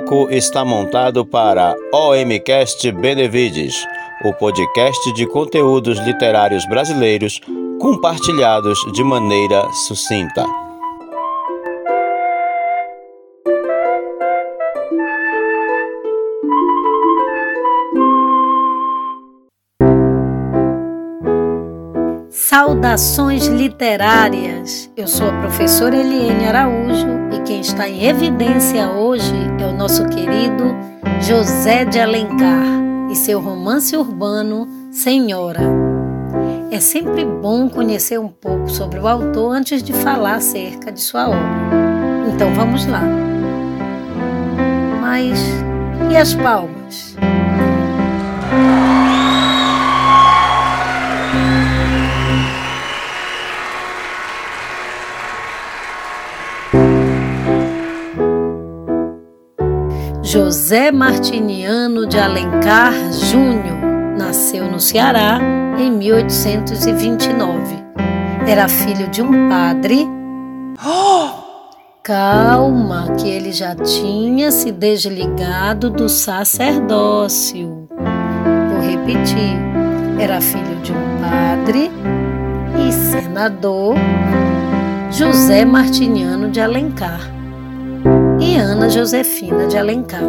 Palco está montado para OMcast Benevides, o podcast de conteúdos literários brasileiros compartilhados de maneira sucinta. Saudações literárias! Eu sou a professora Eliane Araújo quem está em evidência hoje é o nosso querido José de Alencar e seu romance urbano Senhora. É sempre bom conhecer um pouco sobre o autor antes de falar acerca de sua obra. Então vamos lá. Mas e as palmas? José Martiniano de Alencar Júnior nasceu no Ceará em 1829. Era filho de um padre. Calma, que ele já tinha se desligado do sacerdócio. Vou repetir. Era filho de um padre e senador José Martiniano de Alencar e Ana Josefina de Alencar.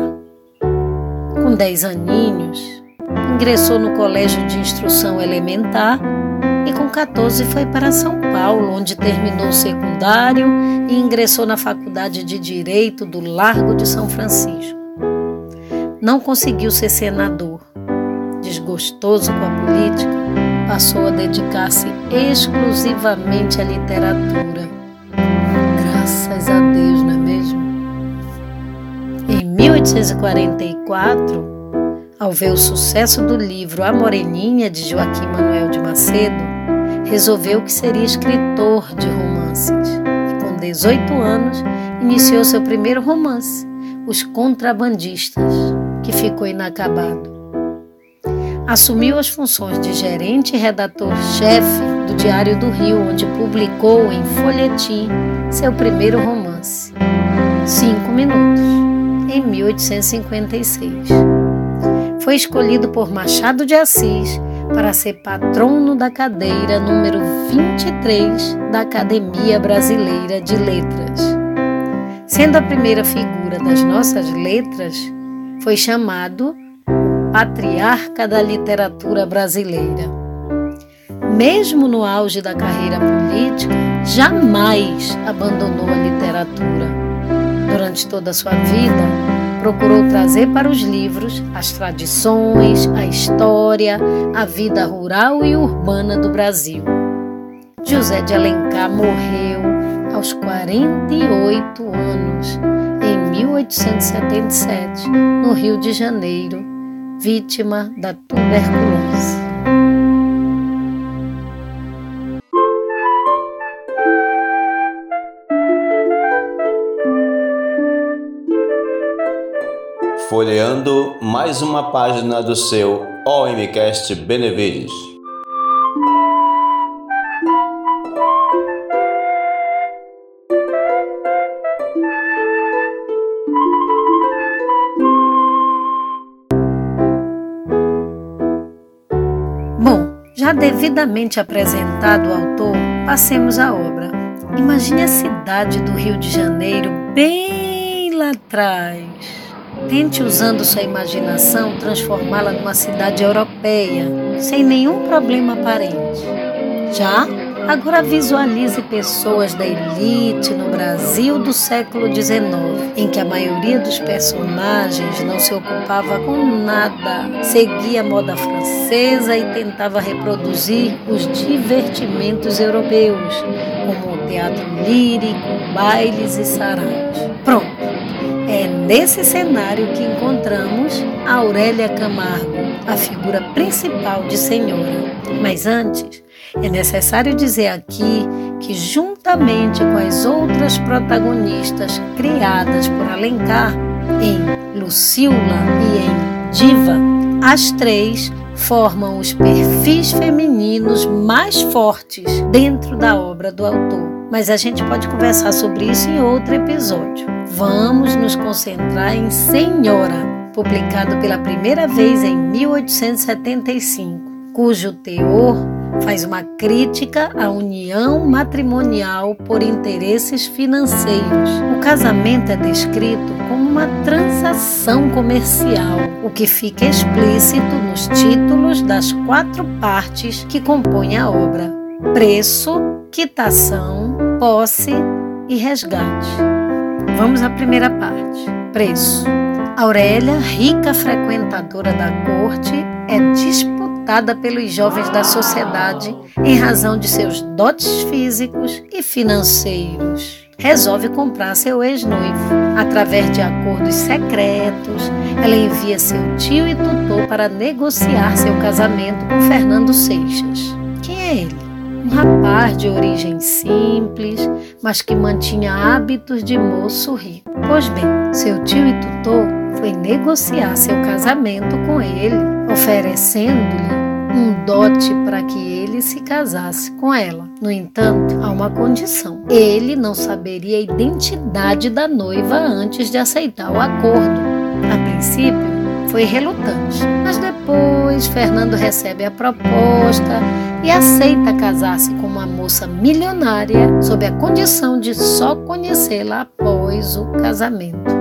Com dez aninhos, ingressou no Colégio de Instrução Elementar e com 14 foi para São Paulo, onde terminou o secundário e ingressou na Faculdade de Direito do Largo de São Francisco. Não conseguiu ser senador. Desgostoso com a política, passou a dedicar-se exclusivamente à literatura. Graças a Deus? 1844, ao ver o sucesso do livro A Moreninha de Joaquim Manuel de Macedo, resolveu que seria escritor de romances e, com 18 anos, iniciou seu primeiro romance, Os Contrabandistas, que ficou inacabado. Assumiu as funções de gerente e redator-chefe do Diário do Rio, onde publicou em folhetim seu primeiro romance, Cinco Minutos em 1856. Foi escolhido por Machado de Assis para ser patrono da cadeira número 23 da Academia Brasileira de Letras. Sendo a primeira figura das nossas letras, foi chamado patriarca da literatura brasileira. Mesmo no auge da carreira política, jamais abandonou a literatura durante toda a sua vida, procurou trazer para os livros as tradições, a história, a vida rural e urbana do Brasil. José de Alencar morreu aos 48 anos, em 1877, no Rio de Janeiro, vítima da tuberculose. Folheando mais uma página do seu OMCast Benevides. Bom, já devidamente apresentado o autor, passemos à obra. Imagine a cidade do Rio de Janeiro bem lá atrás Tente, usando sua imaginação, transformá-la numa cidade europeia, sem nenhum problema aparente. Já, agora visualize pessoas da elite no Brasil do século XIX, em que a maioria dos personagens não se ocupava com nada, seguia a moda francesa e tentava reproduzir os divertimentos europeus, como o teatro lírico, bailes e saraus. Pronto. É nesse cenário que encontramos Aurélia Camargo, a figura principal de Senhora. Mas antes, é necessário dizer aqui que, juntamente com as outras protagonistas criadas por Alencar, em Lucila e em Diva, as três formam os perfis femininos mais fortes dentro da obra do autor mas a gente pode conversar sobre isso em outro episódio. Vamos nos concentrar em Senhora, publicado pela primeira vez em 1875, cujo teor faz uma crítica à união matrimonial por interesses financeiros. O casamento é descrito como uma transação comercial, o que fica explícito nos títulos das quatro partes que compõem a obra: preço, quitação, posse e resgate. Vamos à primeira parte: preço. Aurélia, rica frequentadora da corte, é aceitada pelos jovens da sociedade em razão de seus dotes físicos e financeiros. Resolve comprar seu ex-noivo. Através de acordos secretos, ela envia seu tio e tutor para negociar seu casamento com Fernando Seixas. Quem é ele? Rapaz de origem simples, mas que mantinha hábitos de moço rico. Pois bem, seu tio e tutor foi negociar seu casamento com ele, oferecendo-lhe um dote para que ele se casasse com ela. No entanto, há uma condição: ele não saberia a identidade da noiva antes de aceitar o acordo. A princípio, foi relutante, mas depois Fernando recebe a proposta e aceita casar-se com uma moça milionária sob a condição de só conhecê-la após o casamento.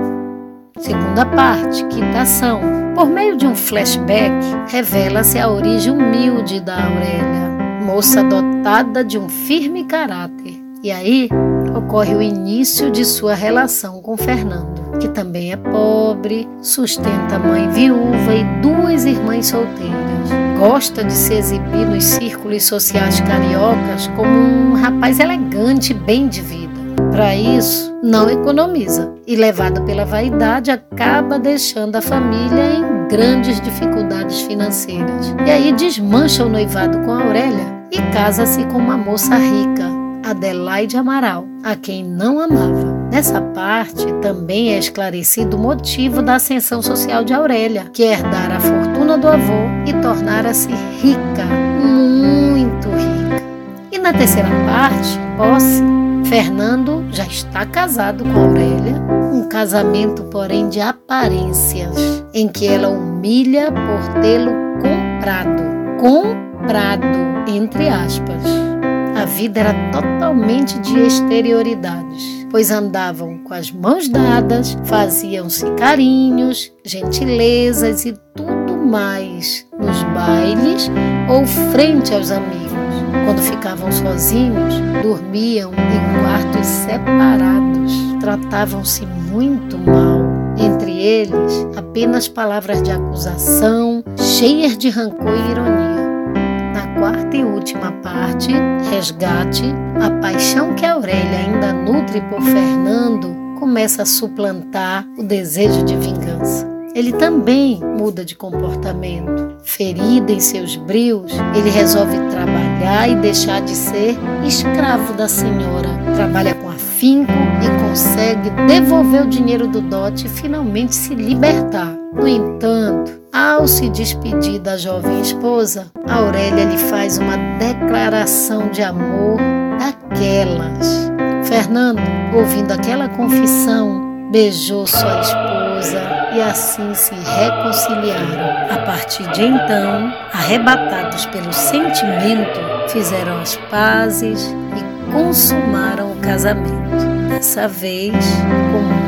Segunda parte, quitação. Por meio de um flashback, revela-se a origem humilde da Aurélia, moça dotada de um firme caráter. E aí ocorre o início de sua relação com Fernando, que também é pobre, sustenta a mãe viúva e duas irmãs solteiras. Gosta de se exibir nos círculos sociais cariocas como um rapaz elegante e bem de vida. Para isso, não economiza e, levada pela vaidade, acaba deixando a família em grandes dificuldades financeiras. E aí desmancha o noivado com a Aurélia e casa-se com uma moça rica, Adelaide Amaral, a quem não amava. Nessa parte também é esclarecido o motivo da ascensão social de Aurélia, que é herdar a fortuna do avô e tornar-se rica, muito rica. E na terceira parte, posse, Fernando já está casado com Aurélia, um casamento, porém, de aparências, em que ela humilha por tê-lo comprado. Comprado, entre aspas. A vida era totalmente de exterioridades, pois andavam com as mãos dadas, faziam-se carinhos, gentilezas e tudo mais nos bailes ou frente aos amigos. Quando ficavam sozinhos, dormiam em quartos separados, tratavam-se muito mal. Entre eles, apenas palavras de acusação, cheias de rancor e ironia. Quarta e última parte, resgate, a paixão que Aurélia ainda nutre por Fernando começa a suplantar o desejo de vingança. Ele também muda de comportamento. Ferido em seus brios, ele resolve trabalhar e deixar de ser escravo da senhora. Trabalha com afinco e consegue devolver o dinheiro do dote e finalmente se libertar. No entanto, ao se despedir da jovem esposa, Aurélia lhe faz uma declaração de amor daquelas. Fernando, ouvindo aquela confissão, beijou sua esposa e assim se reconciliaram. A partir de então, arrebatados pelo sentimento, fizeram as pazes e consumaram o casamento. Dessa vez, com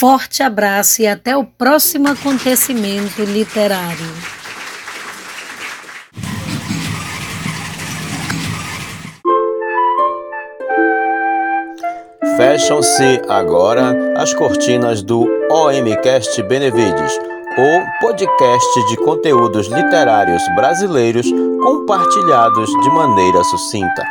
forte abraço e até o próximo acontecimento literário. Fecham-se agora as cortinas do OMcast Benevides, o podcast de conteúdos literários brasileiros compartilhados de maneira sucinta.